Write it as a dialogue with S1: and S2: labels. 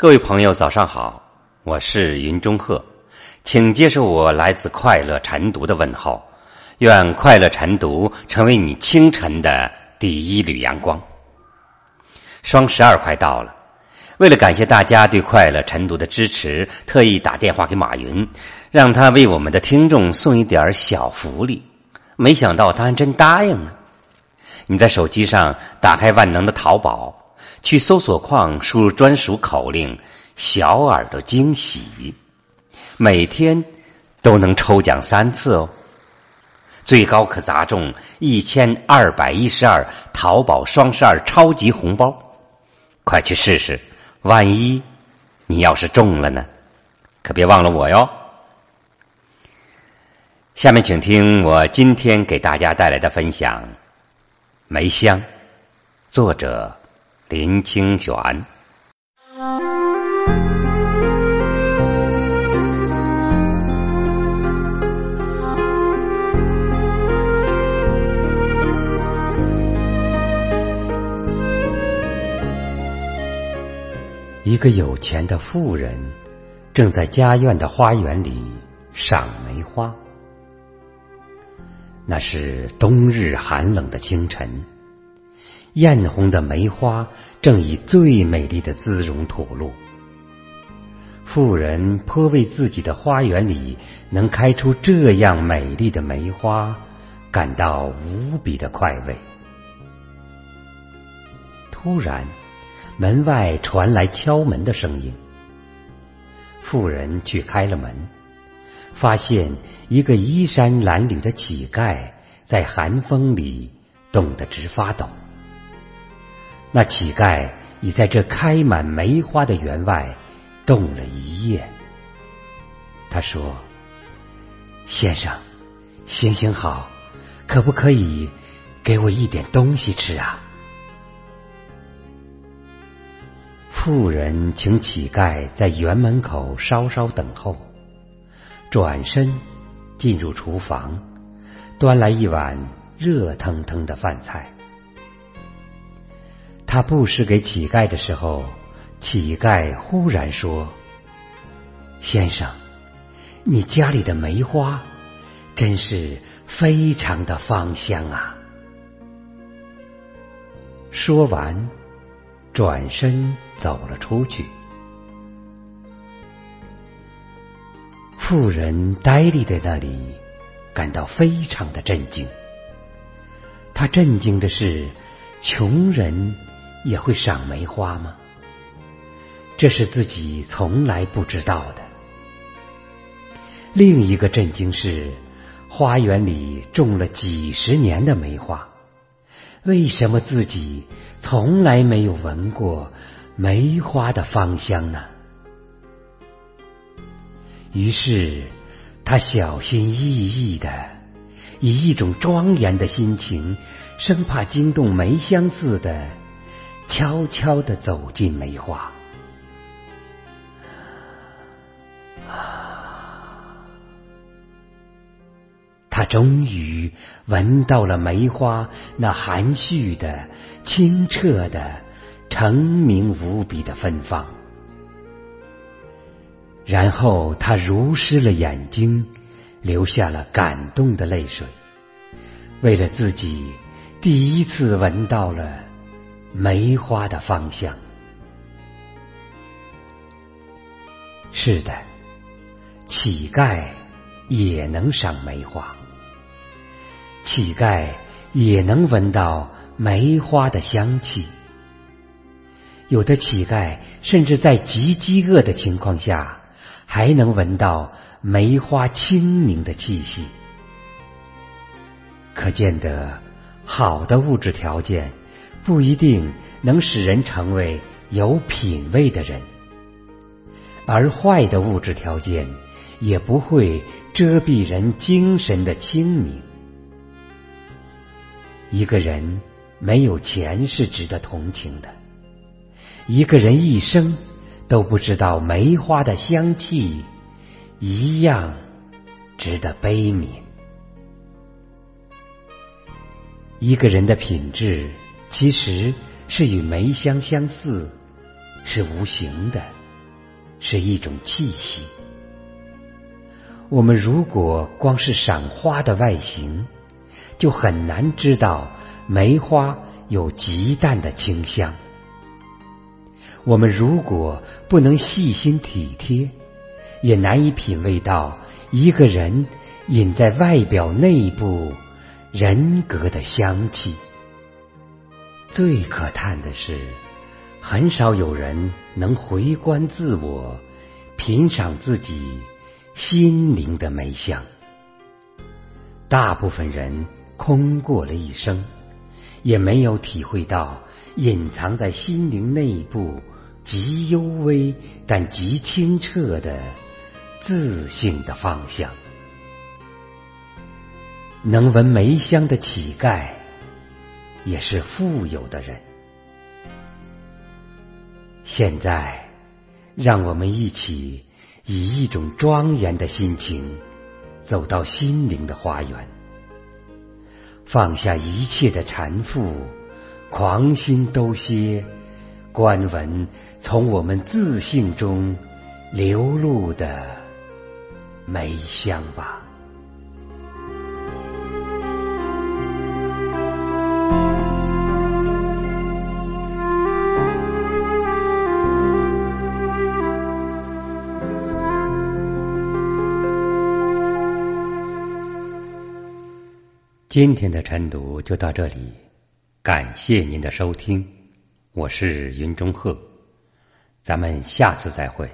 S1: 各位朋友，早上好，我是云中鹤，请接受我来自快乐晨读的问候，愿快乐晨读成为你清晨的第一缕阳光。双十二快到了，为了感谢大家对快乐晨读的支持，特意打电话给马云，让他为我们的听众送一点小福利。没想到他还真答应了。你在手机上打开万能的淘宝。去搜索框输入专属口令“小耳朵惊喜”，每天都能抽奖三次哦，最高可砸中一千二百一十二淘宝双十二超级红包，快去试试！万一你要是中了呢？可别忘了我哟。下面请听我今天给大家带来的分享《梅香》，作者。林清玄。一个有钱的富人正在家院的花园里赏梅花。那是冬日寒冷的清晨。艳红的梅花正以最美丽的姿容吐露，妇人颇为自己的花园里能开出这样美丽的梅花感到无比的快慰。突然，门外传来敲门的声音，妇人去开了门，发现一个衣衫褴褛的乞丐在寒风里冻得直发抖。那乞丐已在这开满梅花的园外冻了一夜。他说：“先生，行行好，可不可以给我一点东西吃啊？”妇人请乞丐在园门口稍稍等候，转身进入厨房，端来一碗热腾腾的饭菜。他布施给乞丐的时候，乞丐忽然说：“先生，你家里的梅花真是非常的芳香啊！”说完，转身走了出去。富人呆立在那里，感到非常的震惊。他震惊的是，穷人。也会赏梅花吗？这是自己从来不知道的。另一个震惊是，花园里种了几十年的梅花，为什么自己从来没有闻过梅花的芳香呢？于是，他小心翼翼的，以一种庄严的心情，生怕惊动梅香似的。悄悄的走进梅花，他终于闻到了梅花那含蓄的、清澈的、澄明无比的芬芳。然后他如湿了眼睛，流下了感动的泪水，为了自己第一次闻到了。梅花的芳香，是的，乞丐也能赏梅花，乞丐也能闻到梅花的香气。有的乞丐甚至在极饥饿的情况下，还能闻到梅花清明的气息。可见得，好的物质条件。不一定能使人成为有品位的人，而坏的物质条件也不会遮蔽人精神的清明。一个人没有钱是值得同情的，一个人一生都不知道梅花的香气，一样值得悲悯。一个人的品质。其实是与梅香相似，是无形的，
S2: 是一种气息。我们如果光是赏花的外形，就很难知道梅花有极淡的清香。我们如果不能细心体贴，也难以品味到一个人隐在外表内部人格的香气。最可叹的是，很少有人能回观自我，品赏自己。心灵的美香，大部分人空过了一生，也没有体会到隐藏在心灵内部极幽微但极清澈的自信的方向。能闻梅香的乞丐，也是富有的人。现在，让我们一起。以一种庄严的心情，走到心灵的花园，放下一切的缠缚，狂心都歇，观闻从我们自信中流露的梅香吧。
S1: 今天的晨读就到这里，感谢您的收听，我是云中鹤，咱们下次再会。